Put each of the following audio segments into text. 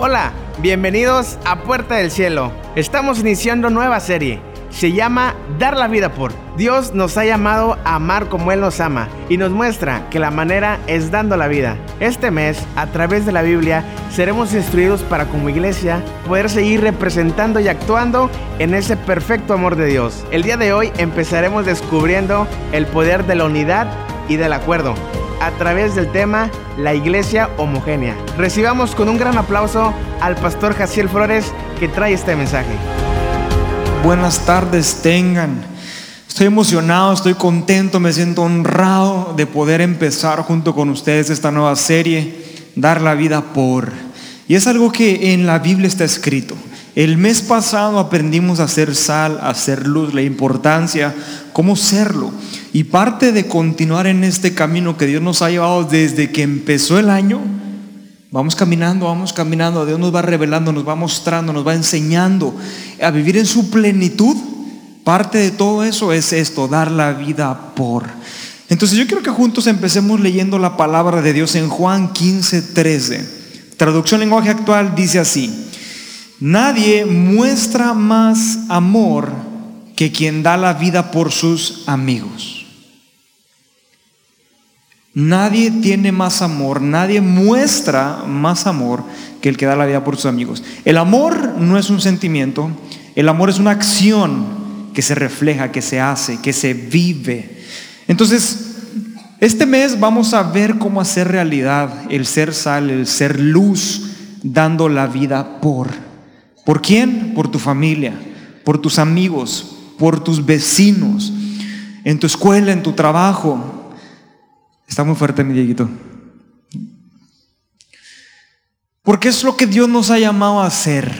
Hola, bienvenidos a Puerta del Cielo. Estamos iniciando nueva serie. Se llama Dar la vida por. Dios nos ha llamado a amar como Él nos ama y nos muestra que la manera es dando la vida. Este mes, a través de la Biblia, seremos instruidos para como iglesia poder seguir representando y actuando en ese perfecto amor de Dios. El día de hoy empezaremos descubriendo el poder de la unidad y del acuerdo a través del tema La Iglesia Homogénea. Recibamos con un gran aplauso al pastor Jaciel Flores que trae este mensaje. Buenas tardes tengan. Estoy emocionado, estoy contento, me siento honrado de poder empezar junto con ustedes esta nueva serie, Dar la vida por. Y es algo que en la Biblia está escrito. El mes pasado aprendimos a hacer sal, a hacer luz, la importancia, cómo serlo. Y parte de continuar en este camino que Dios nos ha llevado desde que empezó el año, vamos caminando, vamos caminando, Dios nos va revelando, nos va mostrando, nos va enseñando a vivir en su plenitud. Parte de todo eso es esto, dar la vida por. Entonces yo quiero que juntos empecemos leyendo la palabra de Dios en Juan 15, 13. Traducción lenguaje actual dice así. Nadie muestra más amor que quien da la vida por sus amigos. Nadie tiene más amor, nadie muestra más amor que el que da la vida por sus amigos. El amor no es un sentimiento, el amor es una acción que se refleja, que se hace, que se vive. Entonces, este mes vamos a ver cómo hacer realidad el ser sal, el ser luz, dando la vida por. ¿Por quién? Por tu familia, por tus amigos, por tus vecinos, en tu escuela, en tu trabajo. Está muy fuerte mi Dieguito. Porque es lo que Dios nos ha llamado a hacer,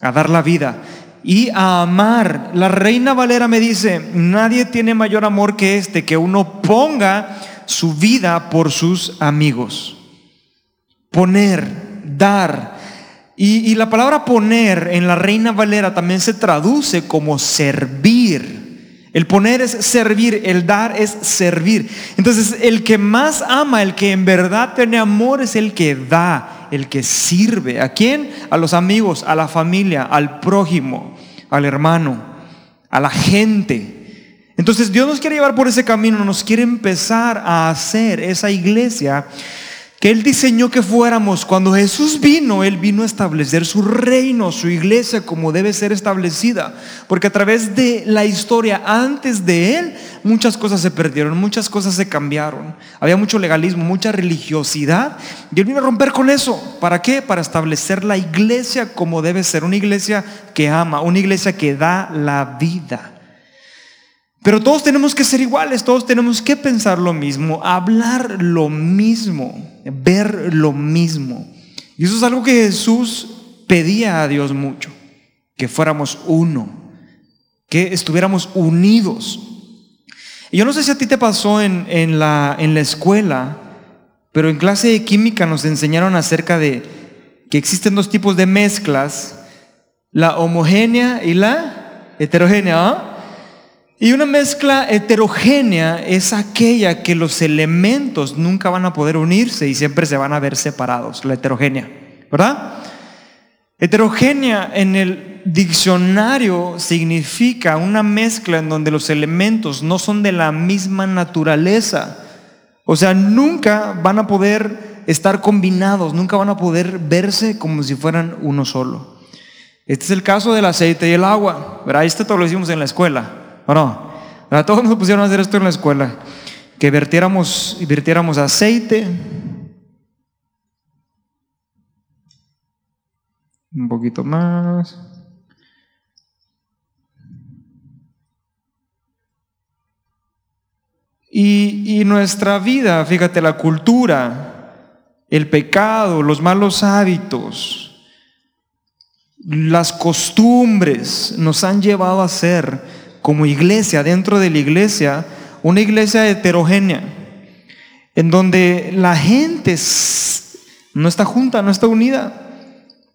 a dar la vida y a amar. La reina Valera me dice, nadie tiene mayor amor que este, que uno ponga su vida por sus amigos. Poner, dar, y, la palabra poner en la Reina Valera también se traduce como servir. El poner es servir, el dar es servir. Entonces, el que más ama, el que en verdad tiene amor, es el que da, el que sirve. ¿A quién? A los amigos, a la familia, al prójimo, al hermano, a la gente. Entonces, Dios nos quiere llevar por ese camino, nos quiere empezar a hacer esa iglesia que Él diseñó que fuéramos. Cuando Jesús vino, Él vino a establecer su reino, su iglesia como debe ser establecida. Porque a través de la historia antes de Él, muchas cosas se perdieron, muchas cosas se cambiaron. Había mucho legalismo, mucha religiosidad. Y Él vino a romper con eso. ¿Para qué? Para establecer la iglesia como debe ser. Una iglesia que ama, una iglesia que da la vida. Pero todos tenemos que ser iguales, todos tenemos que pensar lo mismo, hablar lo mismo, ver lo mismo. Y eso es algo que Jesús pedía a Dios mucho, que fuéramos uno, que estuviéramos unidos. Y yo no sé si a ti te pasó en, en, la, en la escuela, pero en clase de química nos enseñaron acerca de que existen dos tipos de mezclas, la homogénea y la heterogénea. ¿ah? Y una mezcla heterogénea es aquella que los elementos nunca van a poder unirse y siempre se van a ver separados, la heterogénea, ¿verdad? Heterogénea en el diccionario significa una mezcla en donde los elementos no son de la misma naturaleza. O sea, nunca van a poder estar combinados, nunca van a poder verse como si fueran uno solo. Este es el caso del aceite y el agua, ¿verdad? Este todo lo hicimos en la escuela. ¿O no? A todos nos pusieron a hacer esto en la escuela. Que vertiéramos, vertiéramos aceite. Un poquito más. Y, y, nuestra vida, fíjate, la cultura, el pecado, los malos hábitos, las costumbres nos han llevado a ser como iglesia, dentro de la iglesia, una iglesia heterogénea, en donde la gente no está junta, no está unida,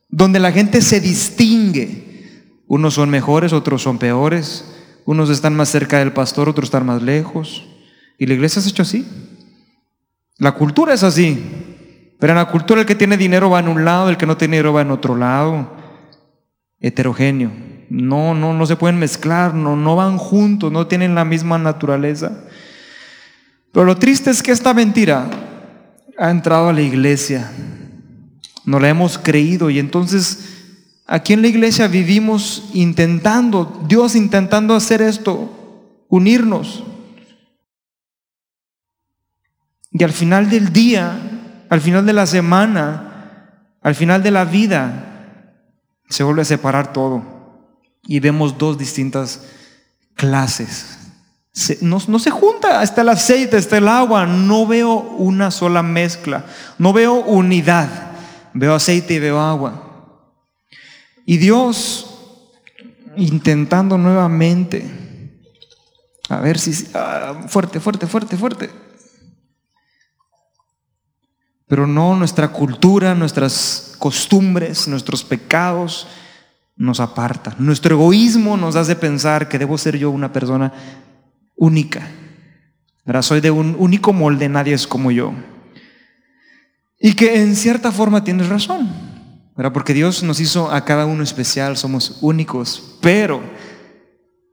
donde la gente se distingue. Unos son mejores, otros son peores, unos están más cerca del pastor, otros están más lejos. Y la iglesia ha hecho así. La cultura es así. Pero en la cultura el que tiene dinero va en un lado, el que no tiene dinero va en otro lado. Heterogéneo. No, no, no se pueden mezclar, no, no van juntos, no tienen la misma naturaleza. Pero lo triste es que esta mentira ha entrado a la iglesia. No la hemos creído y entonces aquí en la iglesia vivimos intentando, Dios intentando hacer esto, unirnos. Y al final del día, al final de la semana, al final de la vida, se vuelve a separar todo. Y vemos dos distintas clases. no, no, se junta, está el aceite, está el agua, no veo una sola mezcla, no veo unidad, veo aceite y veo agua. Y Dios intentando nuevamente, a ver si, ah, fuerte, fuerte, fuerte, fuerte pero no nuestra cultura, nuestras costumbres, nuestros pecados nos apartan. Nuestro egoísmo nos hace pensar que debo ser yo una persona única. Soy de un único molde, nadie es como yo. Y que en cierta forma tienes razón, porque Dios nos hizo a cada uno especial, somos únicos, pero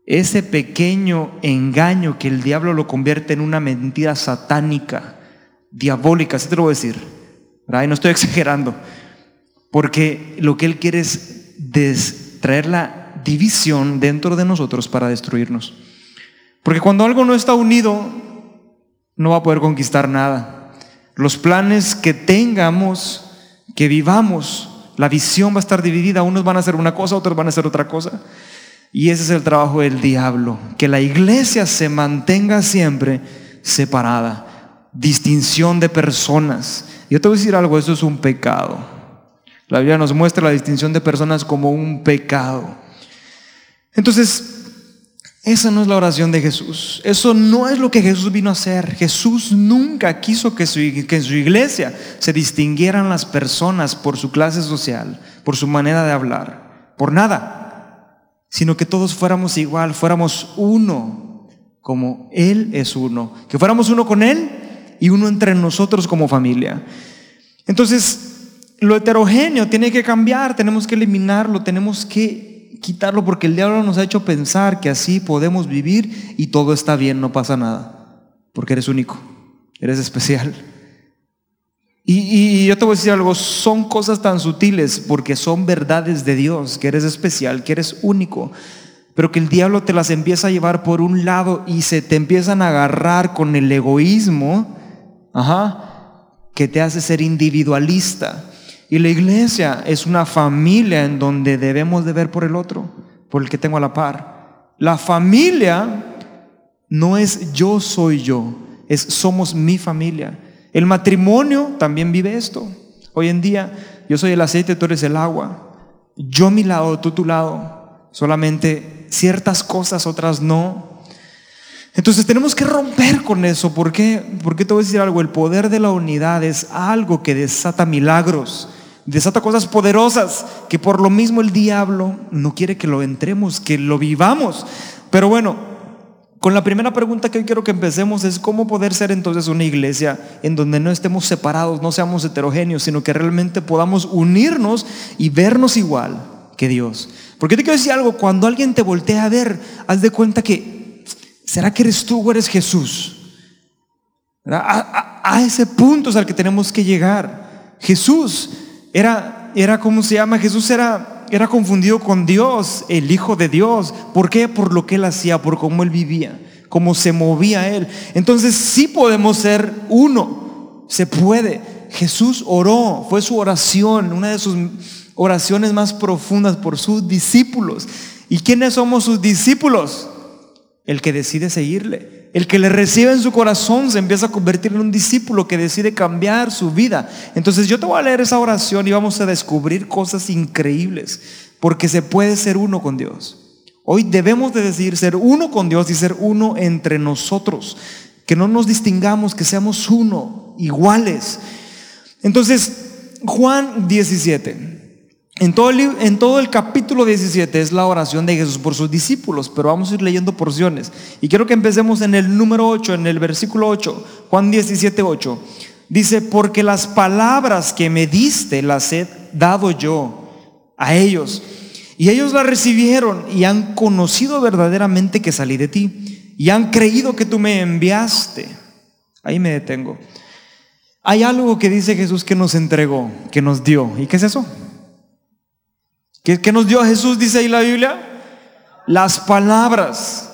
ese pequeño engaño que el diablo lo convierte en una mentira satánica, diabólica, así te lo voy a decir. Y no estoy exagerando. Porque lo que Él quiere es traer la división dentro de nosotros para destruirnos. Porque cuando algo no está unido, no va a poder conquistar nada. Los planes que tengamos, que vivamos, la visión va a estar dividida. Unos van a hacer una cosa, otros van a hacer otra cosa. Y ese es el trabajo del diablo, que la iglesia se mantenga siempre separada distinción de personas. Yo te voy a decir algo, eso es un pecado. La Biblia nos muestra la distinción de personas como un pecado. Entonces, esa no es la oración de Jesús. Eso no es lo que Jesús vino a hacer. Jesús nunca quiso que, que en su iglesia se distinguieran las personas por su clase social, por su manera de hablar, por nada, sino que todos fuéramos igual, fuéramos uno, como Él es uno, que fuéramos uno con Él y uno entre nosotros como familia. Entonces, lo heterogéneo tiene que cambiar, tenemos que eliminarlo, tenemos que quitarlo porque el diablo nos ha hecho pensar que así podemos vivir y todo está bien, no pasa nada, porque eres único, eres especial. Y, y, yo te voy a decir algo, son cosas tan sutiles porque son verdades de Dios, que eres especial, que eres único, pero que el diablo te las empieza a llevar por un lado y se te empiezan a agarrar con el egoísmo Ajá, que te hace ser individualista. Y la iglesia es una familia en donde debemos de ver por el otro, por el que tengo a la par. La familia no es yo soy yo, es somos mi familia. El matrimonio también vive esto. Hoy en día yo soy el aceite, tú eres el agua. Yo mi lado, tú tu lado. Solamente ciertas cosas, otras no. Entonces tenemos que romper con eso. ¿Por qué? Porque te voy a decir algo, el poder de la unidad es algo que desata milagros, desata cosas poderosas, que por lo mismo el diablo no quiere que lo entremos, que lo vivamos. Pero bueno, con la primera pregunta que hoy quiero que empecemos es cómo poder ser entonces una iglesia en donde no estemos separados, no seamos heterogéneos, sino que realmente podamos unirnos y vernos igual que Dios. Porque te quiero decir algo, cuando alguien te voltea a ver, haz de cuenta que ¿será que eres tú o eres Jesús? A, ese punto es al que tenemos que llegar. Jesús era, era ¿cómo se llama? Jesús era, era confundido con Dios, el Hijo de Dios. ¿Por qué? Por lo que él hacía, por cómo él vivía, cómo se movía él. Entonces sí podemos ser uno, se puede. Jesús oró, fue su oración, una de sus oraciones más profundas por sus discípulos. ¿Y quiénes somos sus discípulos? el que decide seguirle. El que le recibe en su corazón se empieza a convertir en un discípulo que decide cambiar su vida. Entonces yo te voy a leer esa oración y vamos a descubrir cosas increíbles, porque se puede ser uno con Dios. Hoy debemos de decidir ser uno con Dios y ser uno entre nosotros, que no nos distingamos, que seamos uno, iguales. Entonces, Juan 17. En todo, el, capítulo 17 es la oración de Jesús por sus discípulos, pero vamos a ir leyendo porciones. Y quiero que empecemos en el número 8, en el versículo 8, Juan 17, 8. Dice, porque las palabras que me diste las he dado yo a ellos. Y ellos las recibieron y han conocido verdaderamente que salí de ti. Y han creído que tú me enviaste. Ahí me detengo. Hay algo que dice Jesús que nos entregó, que nos dio. ¿Y qué es eso? ¿Qué, nos dio Jesús, dice ahí la Biblia? Las palabras.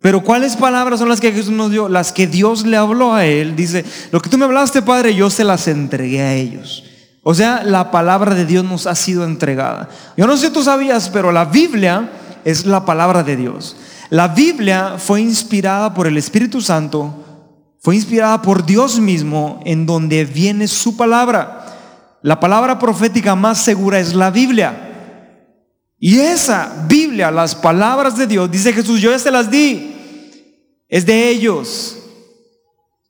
Pero ¿cuáles palabras son las que Jesús nos dio? Las que Dios le habló a él. Dice, lo que tú me hablaste, Padre, yo se las entregué a ellos. O sea, la palabra de Dios nos ha sido entregada. Yo no sé si tú sabías, pero la Biblia es la palabra de Dios. La Biblia fue inspirada por el Espíritu Santo, fue inspirada por Dios mismo, en donde viene su palabra. La palabra profética más segura es la Biblia. Y esa Biblia, las palabras de Dios, dice Jesús, yo ya se las di es de ellos.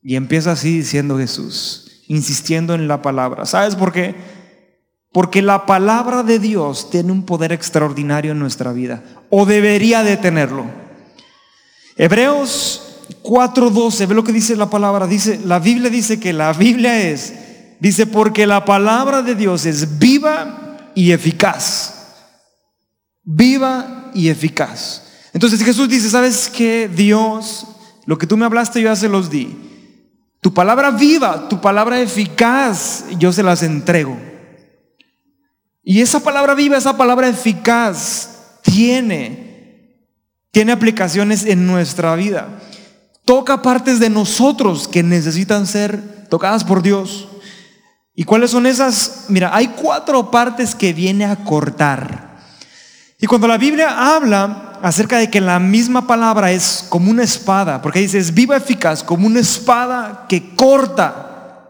Y empieza así diciendo Jesús, insistiendo en la palabra. ¿Sabes por qué? Porque la palabra de Dios tiene un poder extraordinario en nuestra vida, o debería de tenerlo. Hebreos 4:12, ve lo que dice la palabra, dice, la Biblia dice que la Biblia es, dice, porque la palabra de Dios es viva y eficaz. Viva y eficaz. Entonces Jesús dice, ¿sabes qué? Dios lo que tú me hablaste yo ya se los di. Tu palabra viva, tu palabra eficaz, yo se las entrego. Y esa palabra viva, esa palabra eficaz tiene, tiene aplicaciones en nuestra vida. Toca partes de nosotros que necesitan ser tocadas por Dios. ¿Y cuáles son esas? Mira, hay cuatro partes que viene a cortar. Y cuando la Biblia habla acerca de que la misma palabra es como una espada, porque dice, es viva eficaz, como una espada que corta.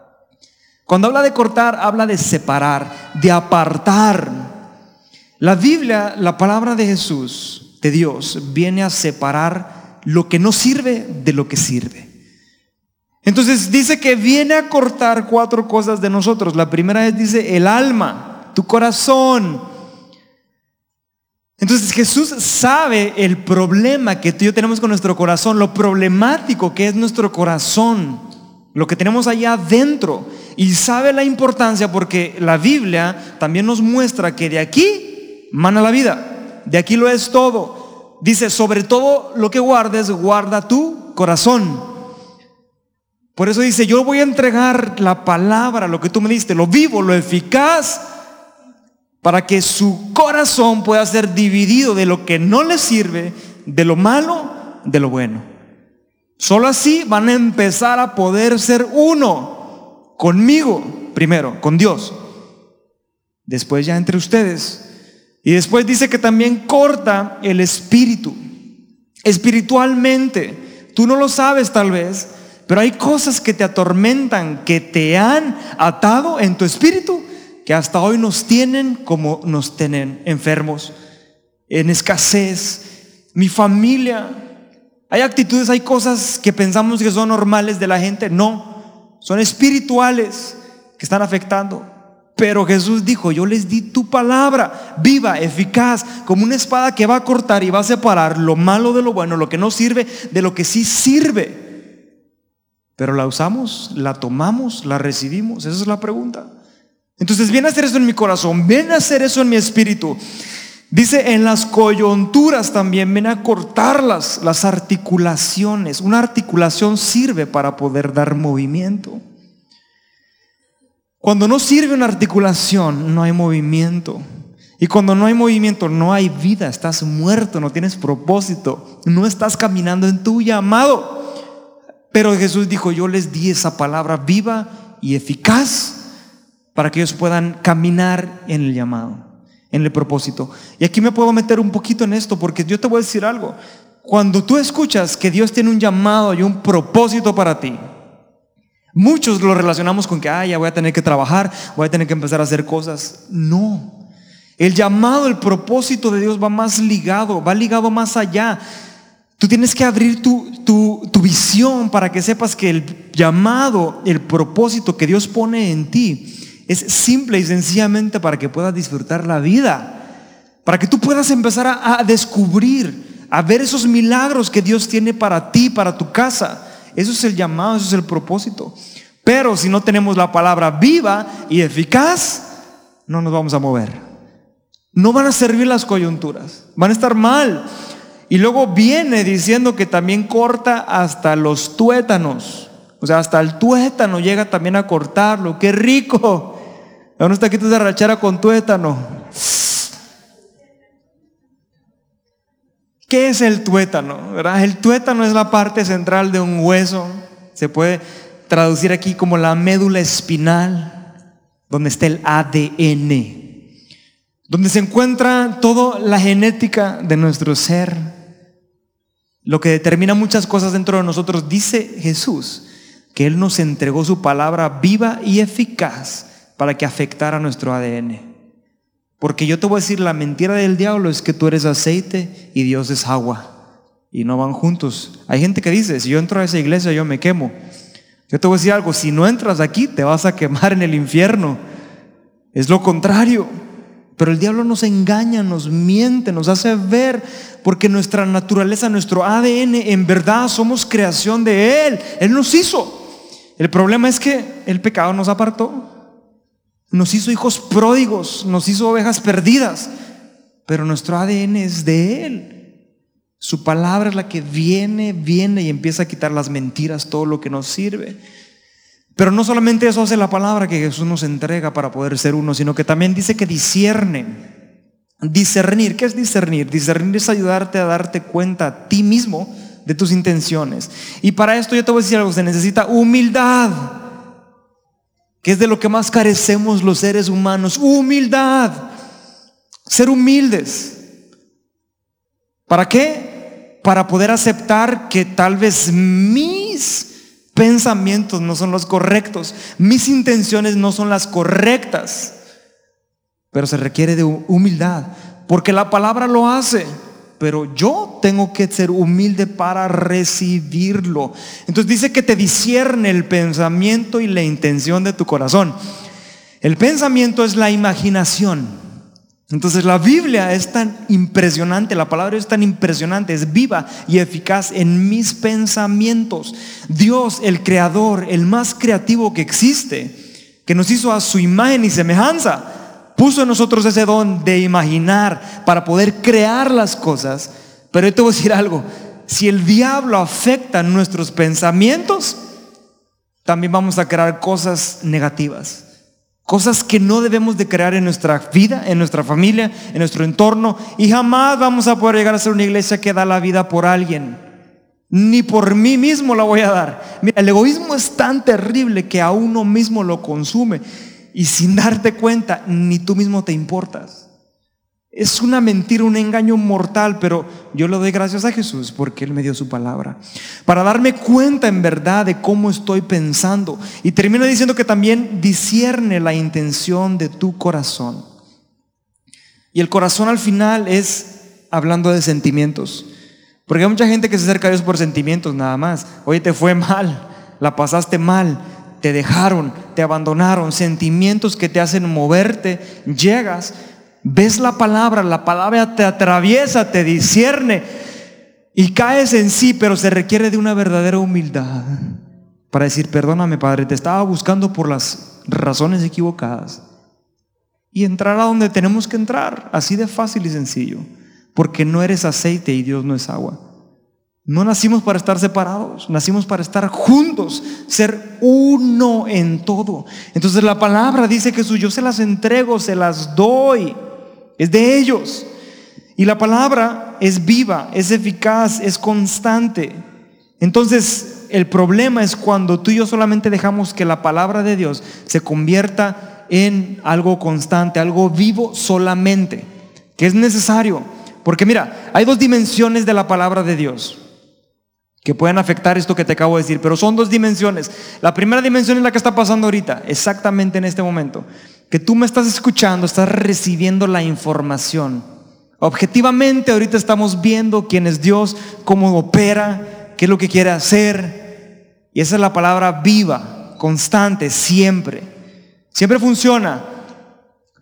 Cuando habla de cortar, habla de separar, de apartar. La Biblia, la palabra de Jesús, de Dios, viene a separar lo que no sirve de lo que sirve. Entonces dice que viene a cortar cuatro cosas de nosotros. La primera es, dice, el alma, tu corazón, entonces Jesús sabe el problema que tú y yo tenemos con nuestro corazón, lo problemático que es nuestro corazón, lo que tenemos allá adentro. Y sabe la importancia porque la Biblia también nos muestra que de aquí mana la vida, de aquí lo es todo. Dice, sobre todo lo que guardes, guarda tu corazón. Por eso dice, yo voy a entregar la palabra, lo que tú me diste, lo vivo, lo eficaz para que su corazón pueda ser dividido de lo que no le sirve, de lo malo, de lo bueno. Solo así van a empezar a poder ser uno conmigo, primero, con Dios, después ya entre ustedes. Y después dice que también corta el espíritu, espiritualmente. Tú no lo sabes tal vez, pero hay cosas que te atormentan, que te han atado en tu espíritu que hasta hoy nos tienen como nos tienen enfermos, en escasez, mi familia. Hay actitudes, hay cosas que pensamos que son normales de la gente, no, son espirituales que están afectando. Pero Jesús dijo, yo les di tu palabra, viva, eficaz, como una espada que va a cortar y va a separar lo malo de lo bueno, lo que no sirve de lo que sí sirve. Pero la usamos, la tomamos, la recibimos, esa es la pregunta. Entonces viene a hacer eso en mi corazón, viene a hacer eso en mi espíritu. Dice, en las coyunturas también viene a cortarlas, las articulaciones. Una articulación sirve para poder dar movimiento. Cuando no sirve una articulación, no hay movimiento. Y cuando no hay movimiento, no hay vida, estás muerto, no tienes propósito, no estás caminando en tu llamado. Pero Jesús dijo, yo les di esa palabra viva y eficaz para que ellos puedan caminar en el llamado, en el propósito. Y aquí me puedo meter un poquito en esto, porque yo te voy a decir algo. Cuando tú escuchas que Dios tiene un llamado y un propósito para ti, muchos lo relacionamos con que, ah, ya voy a tener que trabajar, voy a tener que empezar a hacer cosas. No. El llamado, el propósito de Dios va más ligado, va ligado más allá. Tú tienes que abrir tu, tu, tu, visión para que sepas que el llamado, el propósito que Dios pone en ti es simple y sencillamente para que puedas disfrutar la vida, para que tú puedas empezar a, descubrir, a ver esos milagros que Dios tiene para ti, para tu casa. Eso es el llamado, eso es el propósito. Pero si no tenemos la palabra viva y eficaz, no nos vamos a mover. No van a servir las coyunturas, van a estar mal. Y luego viene diciendo que también corta hasta los tuétanos. O sea, hasta el tuétano llega también a cortarlo. ¡Qué rico! Uno está aquí de rachara con tuétano. ¿Qué es el tuétano? El tuétano es la parte central de un hueso. Se puede traducir aquí como la médula espinal, donde está el ADN, donde se encuentra toda la genética de nuestro ser, lo que determina muchas cosas dentro de nosotros. Dice Jesús que Él nos entregó su palabra viva y eficaz para que afectara nuestro ADN. Porque yo te voy a decir, la mentira del diablo es que tú eres aceite y Dios es agua. Y no van juntos. Hay gente que dice, si yo entro a esa iglesia yo me quemo. Yo te voy a decir algo, si no entras aquí te vas a quemar en el infierno. Es lo contrario. Pero el diablo nos engaña, nos miente, nos hace ver, porque nuestra naturaleza, nuestro ADN, en verdad somos creación de Él. Él nos hizo. El problema es que el pecado nos apartó. Nos hizo hijos pródigos, nos hizo ovejas perdidas, pero nuestro ADN es de Él. Su palabra es la que viene, viene y empieza a quitar las mentiras, todo lo que nos sirve. Pero no solamente eso hace la palabra que Jesús nos entrega para poder ser uno, sino que también dice que discierne. Discernir, ¿qué es discernir? Discernir es ayudarte a darte cuenta a ti mismo de tus intenciones. Y para esto yo te voy a decir algo, se necesita humildad que es de lo que más carecemos los seres humanos, humildad, ser humildes. ¿Para qué? Para poder aceptar que tal vez mis pensamientos no son los correctos, mis intenciones no son las correctas, pero se requiere de humildad, porque la palabra lo hace pero yo tengo que ser humilde para recibirlo. Entonces dice que te discierne el pensamiento y la intención de tu corazón. El pensamiento es la imaginación. Entonces la Biblia es tan impresionante, la palabra es tan impresionante, es viva y eficaz en mis pensamientos. Dios, el creador, el más creativo que existe, que nos hizo a su imagen y semejanza, puso en nosotros ese don de imaginar para poder crear las cosas. Pero yo te voy a decir algo, si el diablo afecta nuestros pensamientos, también vamos a crear cosas negativas. Cosas que no debemos de crear en nuestra vida, en nuestra familia, en nuestro entorno. Y jamás vamos a poder llegar a ser una iglesia que da la vida por alguien. Ni por mí mismo la voy a dar. Mira, el egoísmo es tan terrible que a uno mismo lo consume y sin darte cuenta, ni tú mismo te importas. Es una mentira, un engaño mortal, pero yo le doy gracias a Jesús porque Él me dio su palabra. Para darme cuenta en verdad de cómo estoy pensando. Y termina diciendo que también discierne la intención de tu corazón. Y el corazón al final es hablando de sentimientos. Porque hay mucha gente que se acerca a Dios por sentimientos nada más. Oye, te fue mal, la pasaste mal, te dejaron, te abandonaron, sentimientos que te hacen moverte, llegas, ves la palabra, la palabra te atraviesa, te discierne y caes en sí, pero se requiere de una verdadera humildad para decir, perdóname Padre, te estaba buscando por las razones equivocadas y entrar a donde tenemos que entrar, así de fácil y sencillo, porque no eres aceite y Dios no es agua. No nacimos para estar separados, nacimos para estar juntos, ser uno en todo. Entonces la palabra dice que yo se las entrego, se las doy, es de ellos. Y la palabra es viva, es eficaz, es constante. Entonces el problema es cuando tú y yo solamente dejamos que la palabra de Dios se convierta en algo constante, algo vivo solamente, que es necesario. Porque mira, hay dos dimensiones de la palabra de Dios que pueden afectar esto que te acabo de decir, pero son dos dimensiones. La primera dimensión es la que está pasando ahorita, exactamente en este momento, que tú me estás escuchando, estás recibiendo la información. Objetivamente ahorita estamos viendo quién es Dios, cómo opera, qué es lo que quiere hacer. Y esa es la palabra viva, constante, siempre. Siempre funciona.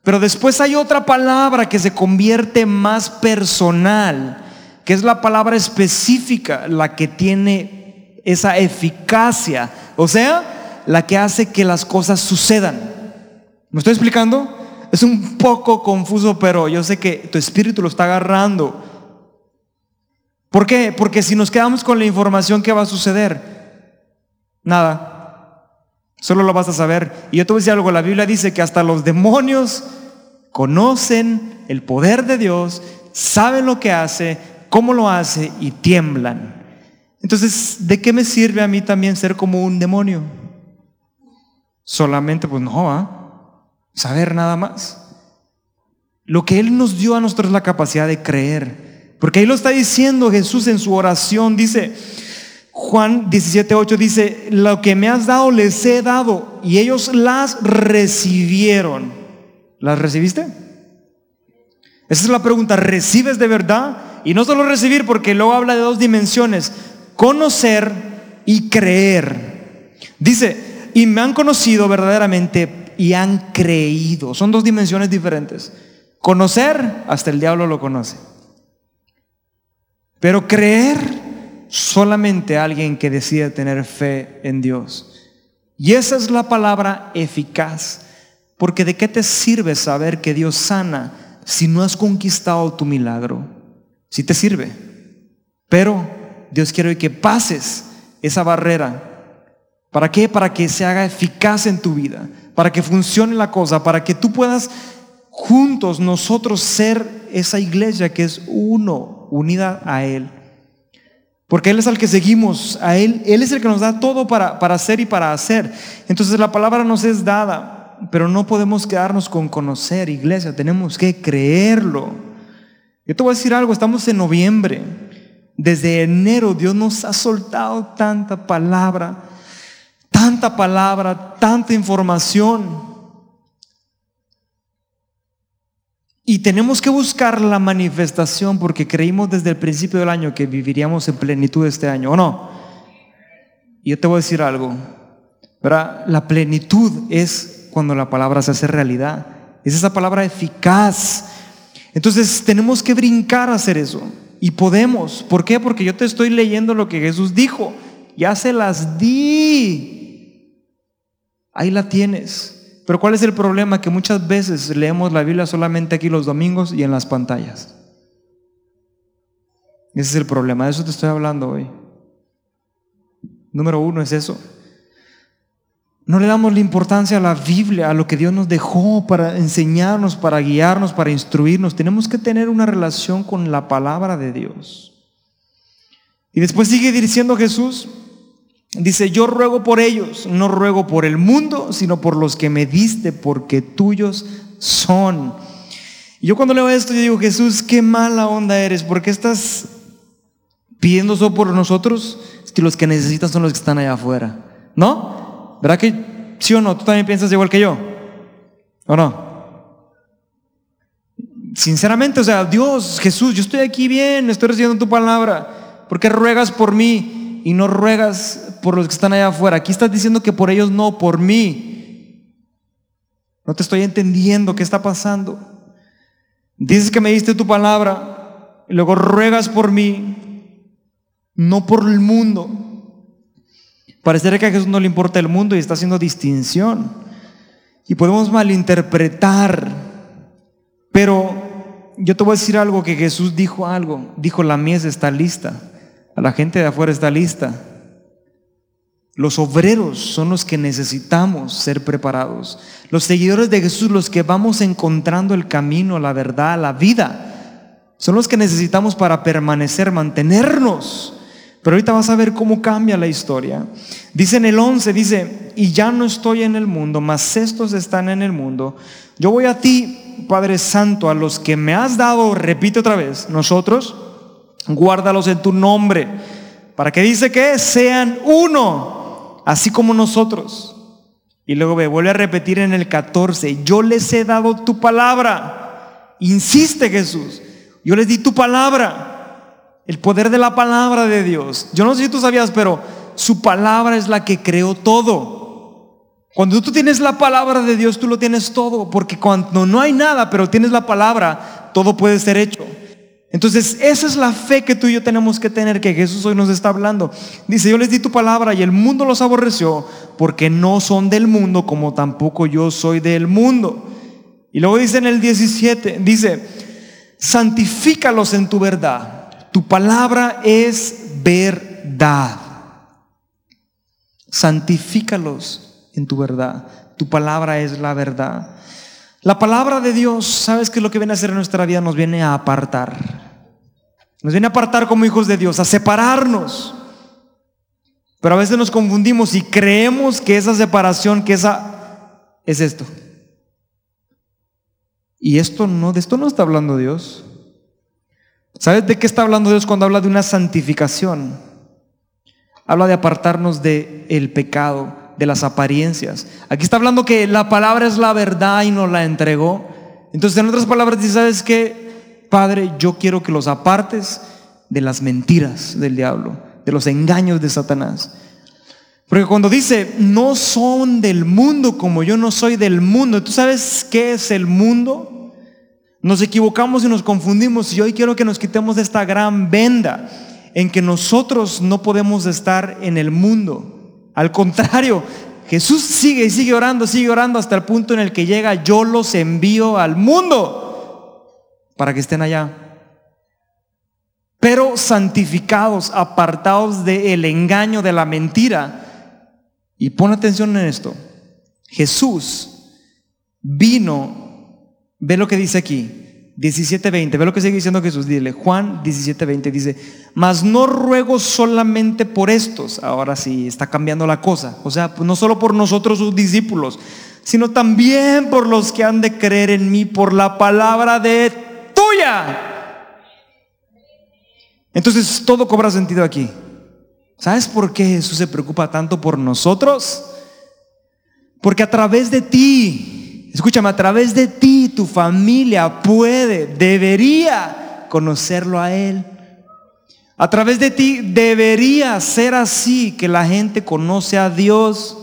Pero después hay otra palabra que se convierte más personal que es la palabra específica la que tiene esa eficacia. O sea, la que hace que las cosas sucedan. ¿Me estoy explicando? Es un poco confuso, pero yo sé que tu espíritu lo está agarrando. ¿Por qué? Porque si nos quedamos con la información, ¿qué va a suceder? Nada. Solo lo vas a saber. Y yo te voy a decir algo, la Biblia dice que hasta los demonios conocen el poder de Dios, saben lo que hace, cómo lo hace y tiemblan. Entonces, ¿de qué me sirve a mí también ser como un demonio? Solamente, pues no, ¿ah? saber nada más. Lo que Él nos dio a nosotros es la capacidad de creer. Porque ahí lo está diciendo Jesús en su oración. Dice, Juan 17:8 dice, lo que me has dado les he dado y ellos las recibieron. ¿Las recibiste? Esa es la pregunta, ¿recibes de verdad? Y no solo recibir, porque luego habla de dos dimensiones, conocer y creer. Dice, y me han conocido verdaderamente y han creído. Son dos dimensiones diferentes. Conocer, hasta el diablo lo conoce. Pero creer, solamente alguien que decide tener fe en Dios. Y esa es la palabra eficaz. Porque de qué te sirve saber que Dios sana si no has conquistado tu milagro? Si te sirve. Pero Dios quiere que pases esa barrera. ¿Para qué? Para que se haga eficaz en tu vida. Para que funcione la cosa. Para que tú puedas juntos nosotros ser esa iglesia que es uno, unida a Él. Porque Él es el que seguimos, a Él, Él es el que nos da todo para, para hacer y para hacer. Entonces la palabra nos es dada, pero no podemos quedarnos con conocer, iglesia, tenemos que creerlo. Yo te voy a decir algo, estamos en noviembre, desde enero Dios nos ha soltado tanta palabra, tanta palabra, tanta información. Y tenemos que buscar la manifestación porque creímos desde el principio del año que viviríamos en plenitud este año, ¿o no? Y yo te voy a decir algo. La plenitud es cuando la palabra se hace realidad. Es esa palabra eficaz. Entonces tenemos que brincar a hacer eso. Y podemos. ¿Por qué? Porque yo te estoy leyendo lo que Jesús dijo. Ya se las di. Ahí la tienes. Pero ¿cuál es el problema? Que muchas veces leemos la Biblia solamente aquí los domingos y en las pantallas. Ese es el problema, de eso te estoy hablando hoy. Número uno es eso. No le damos la importancia a la Biblia, a lo que Dios nos dejó para enseñarnos, para guiarnos, para instruirnos. Tenemos que tener una relación con la palabra de Dios. Y después sigue diciendo Jesús, Dice, yo ruego por ellos, no ruego por el mundo, sino por los que me diste, porque tuyos son. Y yo cuando leo esto, yo digo, Jesús, qué mala onda eres, ¿por qué estás pidiendo eso por nosotros? Si los que necesitan son los que están allá afuera. ¿No? ¿Verdad que sí o no? ¿Tú también piensas igual que yo? ¿O no? Sinceramente, o sea, Dios, Jesús, yo estoy aquí bien, estoy recibiendo tu palabra. ¿Por qué ruegas por mí? y no ruegas por los que están allá afuera. Aquí estás diciendo que por ellos no, por mí. No te estoy entendiendo qué está pasando. Dices que me diste tu palabra y luego ruegas por mí, no por el mundo. Parecería que a Jesús no le importa el mundo y está haciendo distinción. Y podemos malinterpretar. Pero yo te voy a decir algo que Jesús dijo algo. Dijo, la mies está lista. A la gente de afuera está lista. Los obreros son los que necesitamos ser preparados. Los seguidores de Jesús, los que vamos encontrando el camino, la verdad, la vida, son los que necesitamos para permanecer, mantenernos. Pero ahorita vas a ver cómo cambia la historia. Dice en el 11, dice, y ya no estoy en el mundo, mas estos están en el mundo. Yo voy a ti, Padre Santo, a los que me has dado, repite otra vez, nosotros guárdalos en tu nombre, para que dice que sean uno, así como nosotros. Y luego me vuelve a repetir en el 14, yo les he dado tu palabra. Insiste Jesús, yo les di tu palabra, el poder de la palabra de Dios. Yo no sé si tú sabías, pero su palabra es la que creó todo. Cuando tú tienes la palabra de Dios, tú lo tienes todo, porque cuando no hay nada, pero tienes la palabra, todo puede ser hecho. Entonces, esa es la fe que tú y yo tenemos que tener, que Jesús hoy nos está hablando. Dice, yo les di tu palabra y el mundo los aborreció porque no son del mundo como tampoco yo soy del mundo. Y luego dice en el 17, dice, santifícalos en tu verdad. Tu palabra es verdad. Santifícalos en tu verdad. Tu palabra es la verdad. La palabra de Dios, ¿sabes qué es lo que viene a hacer en nuestra vida? Nos viene a apartar. Nos viene a apartar como hijos de Dios, a separarnos. Pero a veces nos confundimos y creemos que esa separación, que esa es esto. Y esto no, de esto no está hablando Dios. ¿Sabes de qué está hablando Dios cuando habla de una santificación? Habla de apartarnos del el pecado, de las apariencias. Aquí está hablando que la palabra es la verdad y nos la entregó. Entonces, en otras palabras, dice, ¿sabes qué? Padre, yo quiero que los apartes de las mentiras del diablo, de los engaños de Satanás. Porque cuando dice, no son del mundo como yo no soy del mundo, ¿tú sabes qué es el mundo? Nos equivocamos y nos confundimos y hoy quiero que nos quitemos de esta gran venda en que nosotros no podemos estar en el mundo. Al contrario, Jesús sigue y sigue orando, sigue orando hasta el punto en el que llega, yo los envío al mundo para que estén allá. Pero santificados, apartados del engaño, de la mentira. Y pon atención en esto. Jesús vino, ve lo que dice aquí, 17:20, ve lo que sigue diciendo Jesús, dile, Juan 17:20 dice, mas no ruego solamente por estos, ahora sí está cambiando la cosa, o sea, no solo por nosotros sus discípulos, sino también por los que han de creer en mí por la palabra de tuya. Entonces todo cobra sentido aquí. ¿Sabes por qué Jesús se preocupa tanto por nosotros? Porque a través de ti, Escúchame, a través de ti tu familia puede, debería conocerlo a Él. A través de ti debería ser así que la gente conoce a Dios.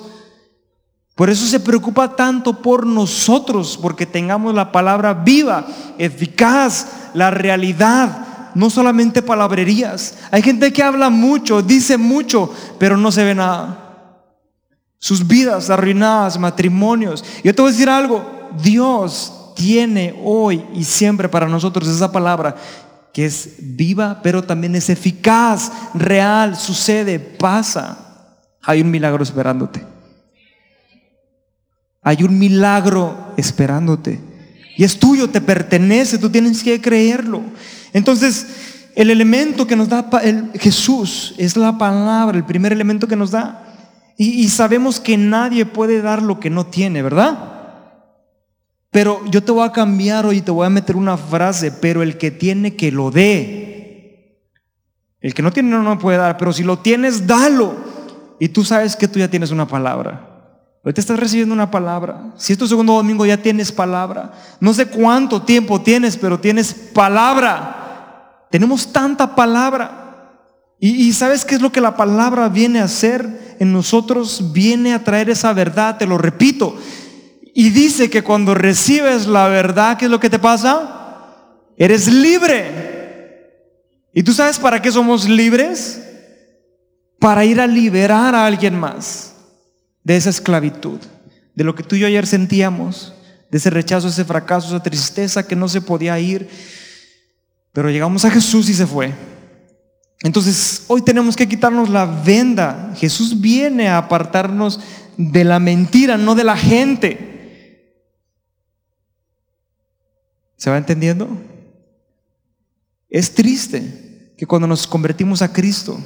Por eso se preocupa tanto por nosotros, porque tengamos la palabra viva, eficaz, la realidad, no solamente palabrerías. Hay gente que habla mucho, dice mucho, pero no se ve nada sus vidas arruinadas, matrimonios. Yo te voy a decir algo, Dios tiene hoy y siempre para nosotros esa palabra que es viva, pero también es eficaz, real, sucede, pasa. Hay un milagro esperándote. Hay un milagro esperándote. Y es tuyo, te pertenece, tú tienes que creerlo. Entonces, el elemento que nos da Jesús es la palabra, el primer elemento que nos da. Y, sabemos que nadie puede dar lo que no tiene, ¿verdad? Pero yo te voy a cambiar hoy te voy a meter una frase, pero el que tiene que lo dé. El que no tiene no, no puede dar, pero si lo tienes, dalo. Y tú sabes que tú ya tienes una palabra. Hoy te estás recibiendo una palabra. Si es tu segundo domingo ya tienes palabra. No sé cuánto tiempo tienes, pero tienes palabra. Tenemos tanta palabra. Y, sabes qué es lo que la palabra viene a hacer en nosotros? Viene a traer esa verdad, te lo repito. Y dice que cuando recibes la verdad, ¿qué es lo que te pasa? Eres libre. ¿Y tú sabes para qué somos libres? Para ir a liberar a alguien más de esa esclavitud, de lo que tú y yo ayer sentíamos, de ese rechazo, ese fracaso, esa tristeza que no se podía ir. Pero llegamos a Jesús y se fue. Entonces, hoy tenemos que quitarnos la venda. Jesús viene a apartarnos de la mentira, no de la gente. ¿Se va entendiendo? Es triste que cuando nos convertimos a Cristo,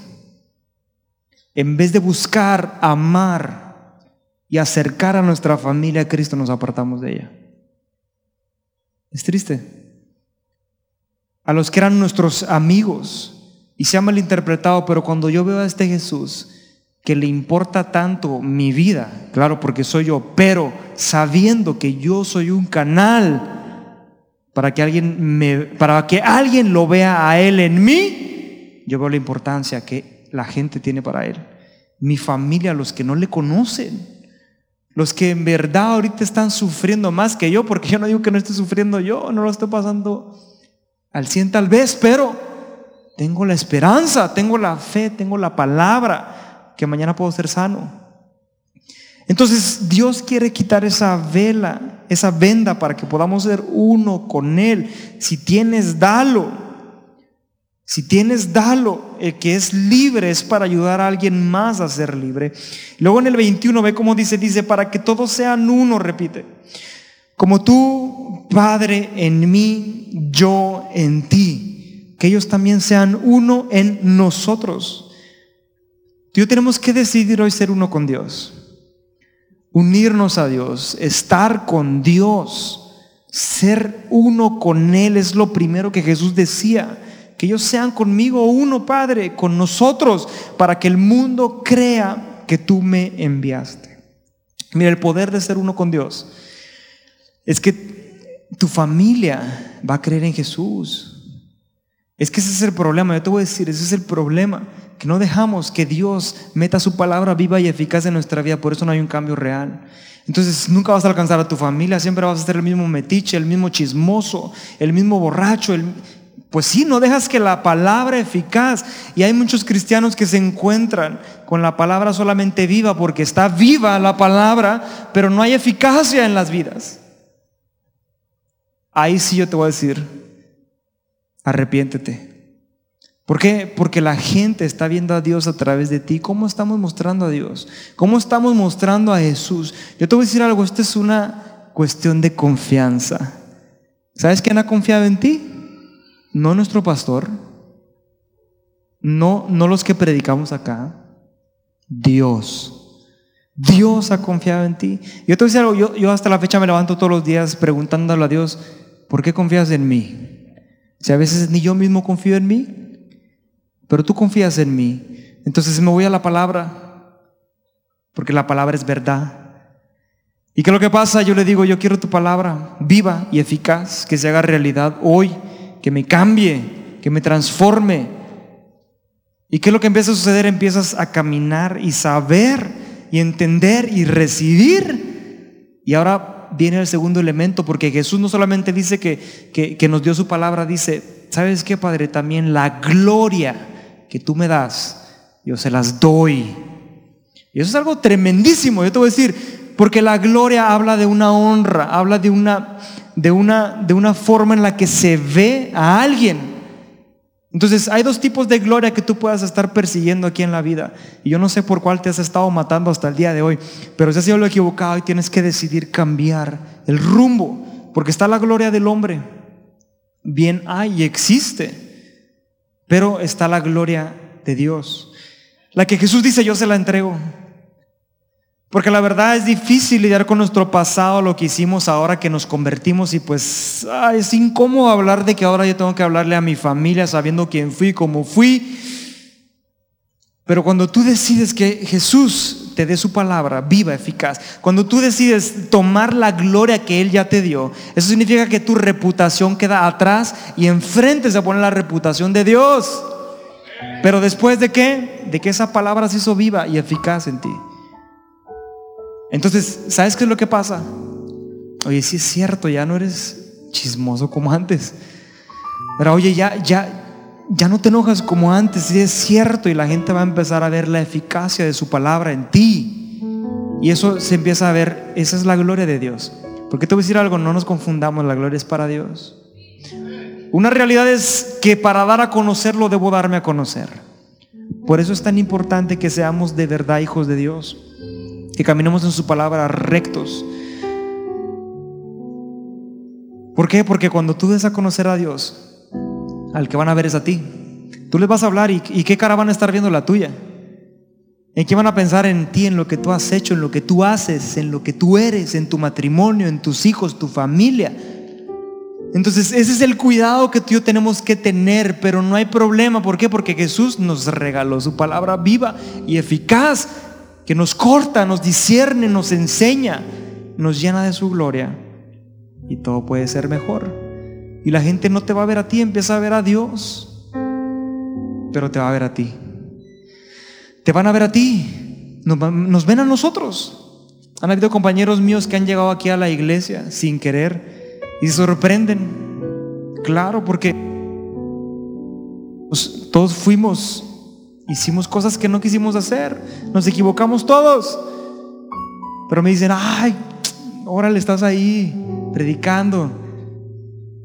en vez de buscar, amar y acercar a nuestra familia a Cristo, nos apartamos de ella. Es triste. A los que eran nuestros amigos, y se ha malinterpretado, pero cuando yo veo a este Jesús que le importa tanto mi vida, claro, porque soy yo, pero sabiendo que yo soy un canal para que alguien me para que alguien lo vea a él en mí, yo veo la importancia que la gente tiene para él. Mi familia, los que no le conocen, los que en verdad ahorita están sufriendo más que yo, porque yo no digo que no esté sufriendo yo, no lo estoy pasando al 100 tal vez, pero tengo la esperanza, tengo la fe, tengo la palabra que mañana puedo ser sano. Entonces Dios quiere quitar esa vela, esa venda para que podamos ser uno con Él. Si tienes, dalo. Si tienes, dalo. El que es libre es para ayudar a alguien más a ser libre. Luego en el 21 ve cómo dice, dice, para que todos sean uno, repite. Como tú, Padre, en mí, yo en ti. Que ellos también sean uno en nosotros. Tú tenemos que decidir hoy ser uno con Dios. Unirnos a Dios, estar con Dios, ser uno con Él es lo primero que Jesús decía que ellos sean conmigo uno, Padre, con nosotros, para que el mundo crea que tú me enviaste. Mira, el poder de ser uno con Dios es que tu familia va a creer en Jesús. Es que ese es el problema, yo te voy a decir, ese es el problema, que no dejamos que Dios meta su palabra viva y eficaz en nuestra vida, por eso no hay un cambio real. Entonces nunca vas a alcanzar a tu familia, siempre vas a ser el mismo metiche, el mismo chismoso, el mismo borracho, el, pues sí, no dejas que la palabra eficaz, y hay muchos cristianos que se encuentran con la palabra solamente viva porque está viva la palabra, pero no hay eficacia en las vidas. Ahí sí yo te voy a decir, arrepiéntete. ¿Por qué? Porque la gente está viendo a Dios a través de ti. ¿Cómo estamos mostrando a Dios? ¿Cómo estamos mostrando a Jesús? Yo te voy a decir algo, esto es una cuestión de confianza. ¿Sabes quién ha confiado en ti? no nuestro pastor, no, no los que predicamos acá, Dios. Dios ha confiado en ti. Yo te voy a decir algo, yo, yo hasta la fecha me levanto todos los días preguntándole a Dios, ¿por qué confías en mí? Si a veces ni yo mismo confío en mí, pero tú confías en mí. Entonces me voy a la palabra, porque la palabra es verdad. ¿Y qué es lo que pasa? Yo le digo, yo quiero tu palabra viva y eficaz, que se haga realidad hoy que me cambie, que me transforme. ¿Y qué es lo que empieza a suceder? Empiezas a caminar y saber y entender y recibir. Y ahora viene el segundo elemento, porque Jesús no solamente dice que, que, nos dio su palabra, dice, ¿sabes qué, Padre? También la gloria que tú me das, yo se las doy. Y eso es algo tremendísimo, yo te voy a decir, porque la gloria habla de una honra, habla de una, de una, de una forma en la que se ve a alguien. Entonces hay dos tipos de gloria que tú puedas estar persiguiendo aquí en la vida. Y yo no sé por cuál te has estado matando hasta el día de hoy, pero si has sido lo equivocado y tienes que decidir cambiar el rumbo, porque está la gloria del hombre. Bien hay y existe, pero está la gloria de Dios. La que Jesús dice, yo se la entrego. Porque la verdad es difícil lidiar con nuestro pasado, lo que hicimos ahora que nos convertimos y pues es incómodo hablar de que ahora yo tengo que hablarle a mi familia sabiendo quién fui, cómo fui. Pero cuando tú decides que Jesús te dé su palabra viva, eficaz, cuando tú decides tomar la gloria que Él ya te dio, eso significa que tu reputación queda atrás y enfrente se pone la reputación de Dios. Pero después de qué? De que esa palabra se hizo viva y eficaz en ti. Entonces, ¿sabes qué es lo que pasa? Oye, sí es cierto, ya no eres chismoso como antes. Pero oye, ya, ya, ya no te enojas como antes, sí es cierto, y la gente va a empezar a ver la eficacia de su palabra en ti. Y eso se empieza a ver, esa es la gloria de Dios. Porque te voy a decir algo, no nos confundamos, la gloria es para Dios. Una realidad es que para dar a conocerlo debo darme a conocer. Por eso es tan importante que seamos de verdad hijos de Dios que caminemos en su palabra rectos. ¿Por qué? Porque cuando tú des a conocer a Dios, al que van a ver es a ti. Tú les vas a hablar y, qué cara van a estar viendo la tuya. ¿En qué van a pensar en ti, en lo que tú has hecho, en lo que tú haces, en lo que tú eres, en tu matrimonio, en tus hijos, tu familia? Entonces, ese es el cuidado que tú y yo tenemos que tener, pero no hay problema. ¿Por qué? Porque Jesús nos regaló su palabra viva y eficaz que nos corta, nos discierne, nos enseña, nos llena de su gloria y todo puede ser mejor. Y la gente no te va a ver a ti, empieza a ver a Dios, pero te va a ver a ti. Te van a ver a ti, nos, ven a nosotros. Han habido compañeros míos que han llegado aquí a la iglesia sin querer y sorprenden. Claro, porque todos fuimos, hicimos cosas que no quisimos hacer, nos equivocamos todos. Pero me dicen, ay, órale, estás ahí predicando.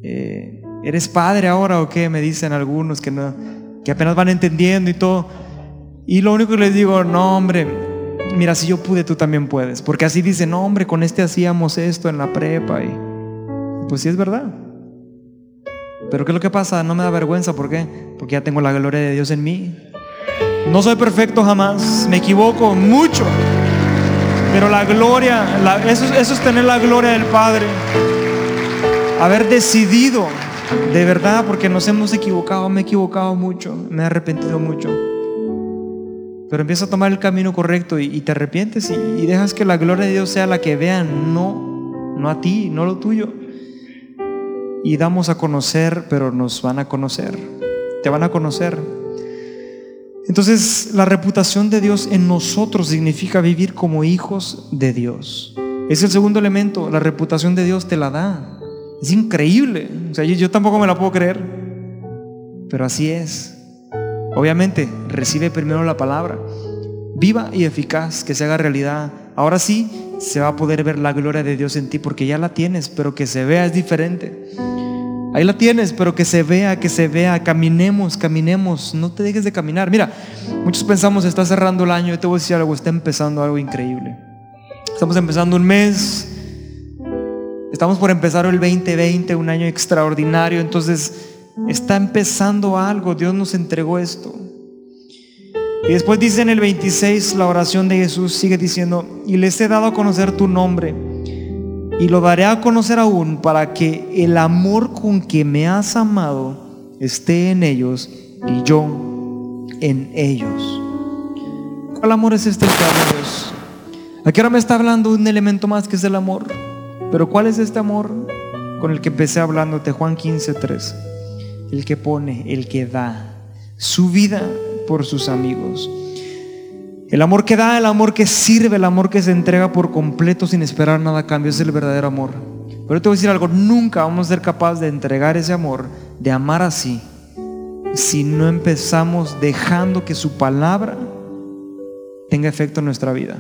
Eh, ¿Eres padre ahora o qué? Me dicen algunos que, no, que apenas van entendiendo y todo. Y lo único que les digo, no, hombre, mira, si yo pude, tú también puedes. Porque así dicen, no, hombre, con este hacíamos esto en la prepa. Y pues sí es verdad. Pero ¿qué es lo que pasa? No me da vergüenza. ¿Por qué? Porque ya tengo la gloria de Dios en mí. No soy perfecto jamás. Me equivoco mucho. Pero la gloria, eso, es tener la gloria del Padre. Haber decidido, de verdad, porque nos hemos equivocado, me he equivocado mucho, me he arrepentido mucho. Pero empieza a tomar el camino correcto y, te arrepientes y, dejas que la gloria de Dios sea la que vean, no, no a ti, no lo tuyo. Y damos a conocer, pero nos van a conocer. Te van a conocer. Entonces, la reputación de Dios en nosotros significa vivir como hijos de Dios. Es el segundo elemento, la reputación de Dios te la da. Es increíble. O sea, yo, yo tampoco me la puedo creer. Pero así es. Obviamente, recibe primero la palabra, viva y eficaz, que se haga realidad. Ahora sí, se va a poder ver la gloria de Dios en ti, porque ya la tienes, pero que se vea es diferente. Ahí la tienes, pero que se vea, que se vea, caminemos, caminemos, no te dejes de caminar. Mira, muchos pensamos, está cerrando el año, yo te voy a decir algo, está empezando algo increíble. Estamos empezando un mes, estamos por empezar el 2020, un año extraordinario, entonces Está empezando algo, Dios nos entregó esto. Y después dice en el 26, la oración de Jesús sigue diciendo, y les he dado a conocer tu nombre, y lo daré a conocer aún para que el amor con que me has amado esté en ellos y yo en ellos. ¿Cuál amor es este que Dios? Aquí ahora me está hablando un elemento más que es el amor. Pero ¿cuál es este amor con el que empecé hablándote? Juan 15, 3 el que pone, el que da su vida por sus amigos. El amor que da, el amor que sirve, el amor que se entrega por completo sin esperar nada a cambio, es el verdadero amor. Pero te voy a decir algo, nunca vamos a ser capaces de entregar ese amor, de amar así, si no empezamos dejando que su palabra tenga efecto en nuestra vida.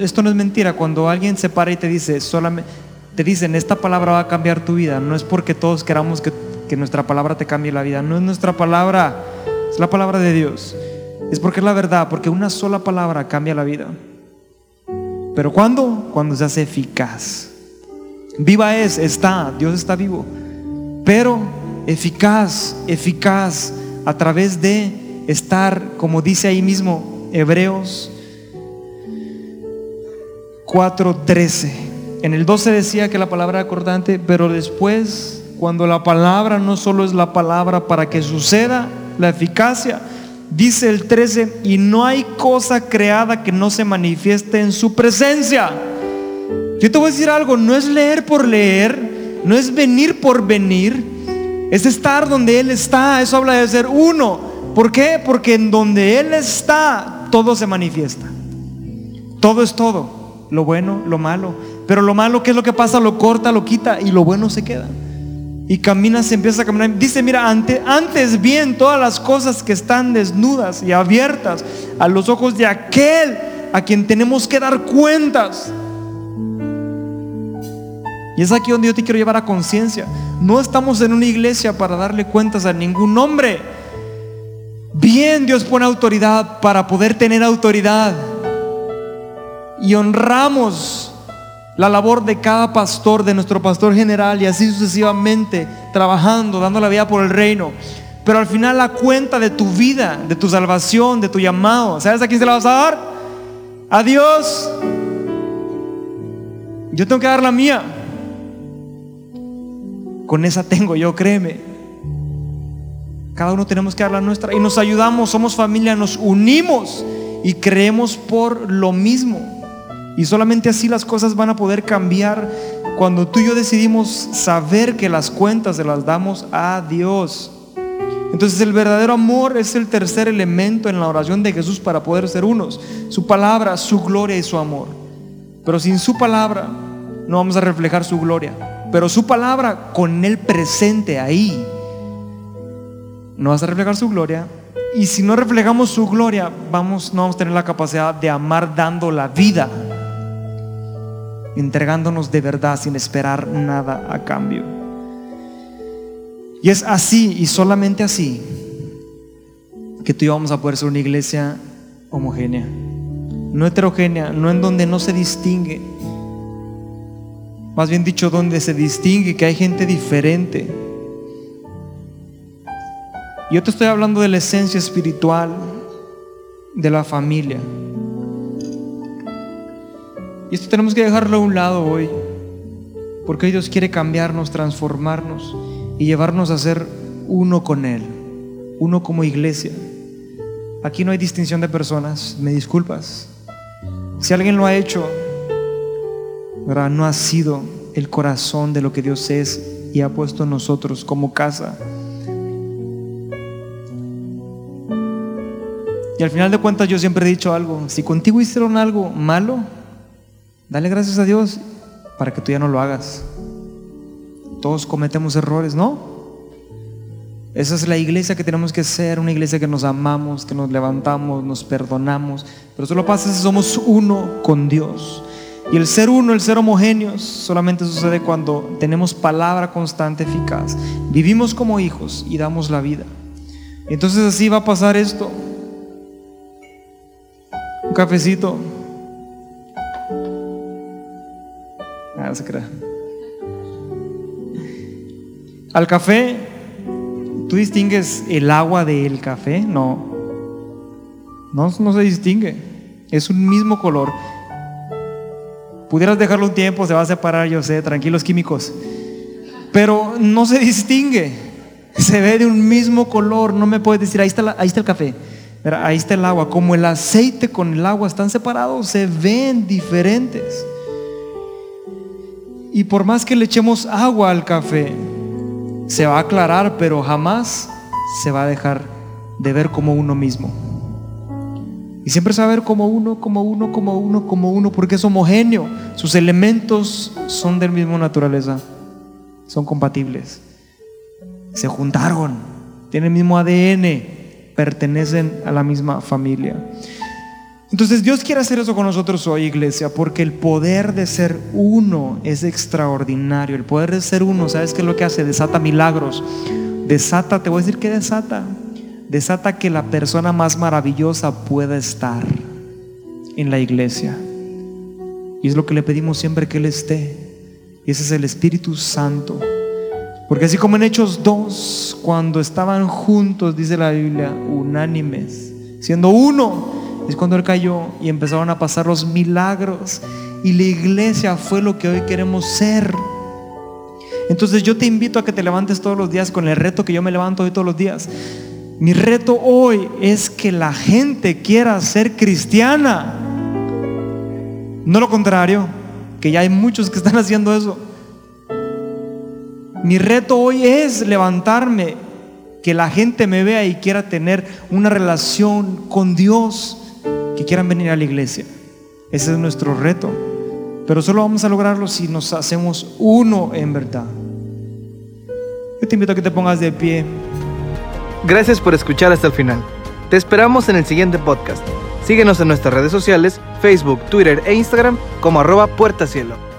esto no es mentira, cuando alguien se para y te dice, solamente, te dicen, esta palabra va a cambiar tu vida, no es porque todos queramos que, nuestra palabra te cambie la vida, no es nuestra palabra, es la palabra de Dios. Es porque es la verdad, porque una sola palabra cambia la vida. Pero ¿cuándo? Cuando se hace eficaz. Viva es, está, Dios está vivo. Pero eficaz, eficaz a través de estar, como dice ahí mismo Hebreos 4:13 en el 12 decía que la palabra acordante, pero después, cuando la palabra no solo es la palabra para que suceda la eficacia, dice el 13, y no hay cosa creada que no se manifieste en su presencia. Yo te voy a decir algo, no es leer por leer, no es venir por venir, es estar donde Él está, eso habla de ser uno. ¿Por qué? Porque en donde Él está, todo se manifiesta. Todo es todo, lo bueno, lo malo. Pero lo malo, ¿qué es lo que pasa? Lo corta, lo quita y lo bueno se queda. Y camina, se empieza a caminar. Dice, mira, antes, antes bien todas las cosas que están desnudas y abiertas a los ojos de aquel a quien tenemos que dar cuentas. Y es aquí donde yo te quiero llevar a conciencia. No estamos en una iglesia para darle cuentas a ningún hombre. Bien Dios pone autoridad para poder tener autoridad. Y honramos la labor de cada pastor, de nuestro pastor general y así sucesivamente, trabajando, dando la vida por el reino. Pero al final la cuenta de tu vida, de tu salvación, de tu llamado, ¿sabes a quién se la vas a dar? A Dios. Yo tengo que dar la mía. Con esa tengo yo, créeme. Cada uno tenemos que dar la nuestra y nos ayudamos, somos familia, nos unimos y creemos por lo mismo. Y solamente así las cosas van a poder cambiar cuando tú y yo decidimos saber que las cuentas se las damos a Dios. Entonces el verdadero amor es el tercer elemento en la oración de Jesús para poder ser unos. Su palabra, su gloria y su amor. Pero sin su palabra no vamos a reflejar su gloria. Pero su palabra con Él presente ahí, no vas a reflejar su gloria. Y si no reflejamos su gloria, vamos, no vamos a tener la capacidad de amar dando la vida, entregándonos de verdad sin esperar nada a cambio. Y es así y solamente así que tú y yo vamos a poder ser una iglesia homogénea, no heterogénea, no en donde no se distingue, más bien dicho, donde se distingue que hay gente diferente. Yo te estoy hablando de la esencia espiritual de la familia. Y esto tenemos que dejarlo a un lado hoy, porque Dios quiere cambiarnos, transformarnos y llevarnos a ser uno con Él, uno como iglesia. Aquí no hay distinción de personas, me disculpas. Si alguien lo ha hecho, no ha sido el corazón de lo que Dios es y ha puesto en nosotros como casa. Y al final de cuentas yo siempre he dicho algo, si contigo hicieron algo malo, dale gracias a Dios para que tú ya no lo hagas. Todos cometemos errores, ¿no? Esa es la iglesia que tenemos que ser, una iglesia que nos amamos, que nos levantamos, nos perdonamos, pero eso lo pasa si somos uno con Dios. Y el ser uno, el ser homogéneos, solamente sucede cuando tenemos palabra constante, eficaz. Vivimos como hijos y damos la vida. Entonces así va a pasar esto. Un cafecito. Al café, ¿tú distingues el agua del café? No. No, no se distingue. Es un mismo color. Pudieras dejarlo un tiempo, se va a separar, yo sé, tranquilos químicos. Pero no se distingue. Se ve de un mismo color. No me puedes decir, ahí está, ahí está el café. Ahí está el agua. Como el aceite con el agua están separados, se ven diferentes. Y por más que le echemos agua al café, se va a aclarar, pero jamás se va a dejar de ver como uno mismo. Y siempre saber como uno, como uno, como uno, como uno, porque es homogéneo. Sus elementos son del mismo naturaleza, son compatibles. Se juntaron, tienen el mismo ADN, pertenecen a la misma familia. Entonces Dios quiere hacer eso con nosotros hoy, iglesia, porque el poder de ser uno es extraordinario. El poder de ser uno, ¿sabes qué es lo que hace? Desata milagros. Desata, te voy a decir que desata desata que la persona más maravillosa pueda estar en la iglesia. Y es lo que le pedimos siempre que Él esté. Y ese es el Espíritu Santo. Porque así como en Hechos 2, cuando estaban juntos, dice la Biblia, unánimes, siendo uno, es cuando Él cayó y empezaron a pasar los milagros. Y la iglesia fue lo que hoy queremos ser. Entonces yo te invito a que te levantes todos los días con el reto que yo me levanto hoy todos los días. Mi reto hoy es que la gente quiera ser cristiana. No lo contrario, que ya hay muchos que están haciendo eso. Mi reto hoy es levantarme, que la gente me vea y quiera tener una relación con Dios, que quieran venir a la iglesia. Ese es nuestro reto. Pero solo vamos a lograrlo si nos hacemos uno en verdad. Yo te invito a que te pongas de pie. Gracias por escuchar hasta el final. Te esperamos en el siguiente podcast. Síguenos en nuestras redes sociales, Facebook, Twitter e Instagram como arroba Puerta Cielo.